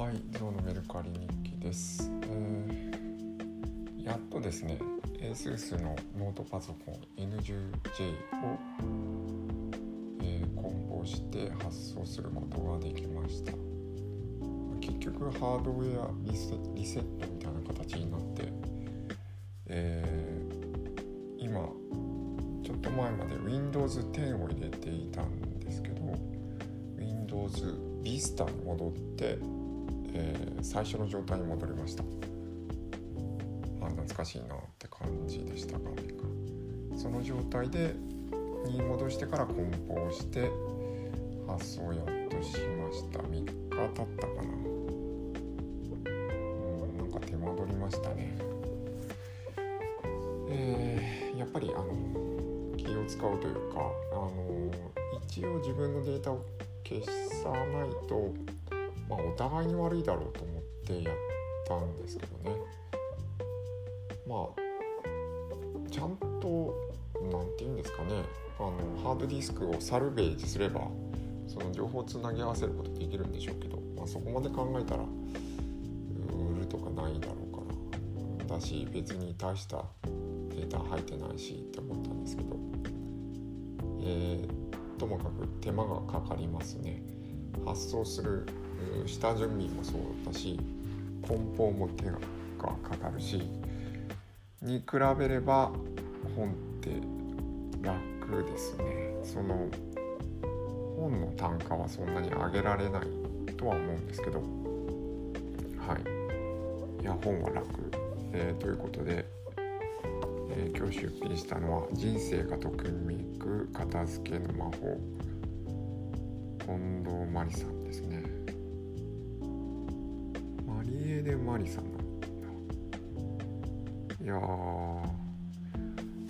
はい、どうのメルカリ日記です、えー、やっとですね ASUS のノートパソコン N10J を、えー、梱包して発送することができました。結局ハードウェアリセリセットみたいな形になって、えー、今ちょっと前まで Windows 10を入れていたんですけど Windows Vista に戻って、えー、最初の状態に戻りました。あ懐かしいなって感じでした画面がその状態でに戻してから梱包して発送やっとしました。3日経ったかな。うんなんか手間取りましたね。えー、やっぱりあの気を使うというかあの一応自分のデータを消さないと、まあ、お互いに悪いだろうと思ってやったんですけどね。まあちゃんと何て言うんですかね。あのハードディスクをサルベージすればその情報をつなぎ合わせることできるんでしょうけど、まあ、そこまで考えたら売るとかないだろうから。だし別に大したデータ入ってないしって思ったんですけど。えーともかく手間がかかりますね。発送する下準備もそうだし梱包も手がかかるしに比べれば本って楽ですね。その本の単価はそんなに上げられないとは思うんですけど。はい。いや本は楽、えー、ということでえー、今日出品したのは「人生がときめく片付けの魔法」近藤真理さんですね。マリエデ・マリさんいや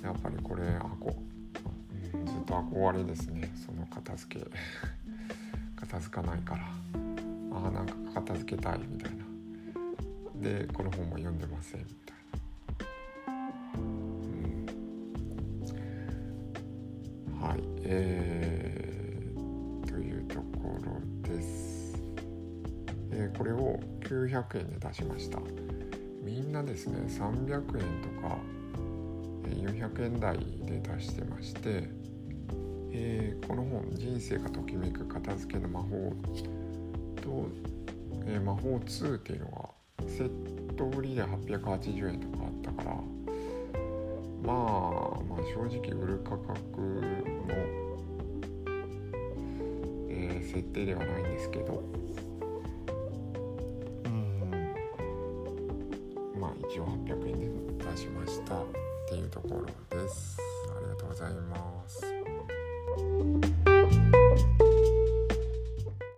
やっぱりこれあこ、うん、ずっと憧れですねその片付け。片付かないから。ああなんか片付けたいみたいな。でこの本も読んでませんみたいな。はいええー、これを900円で出しました。みんなですね300円とか400円台で出してまして、えー、この本「人生がときめく片付けの魔法」と、えー、魔法2っていうのがセット売りで880円とかあったからまあ、まあ正直売る価格の、えー、設定ではないんですけど1800円で出しました。っていうところです。ありがとうございます。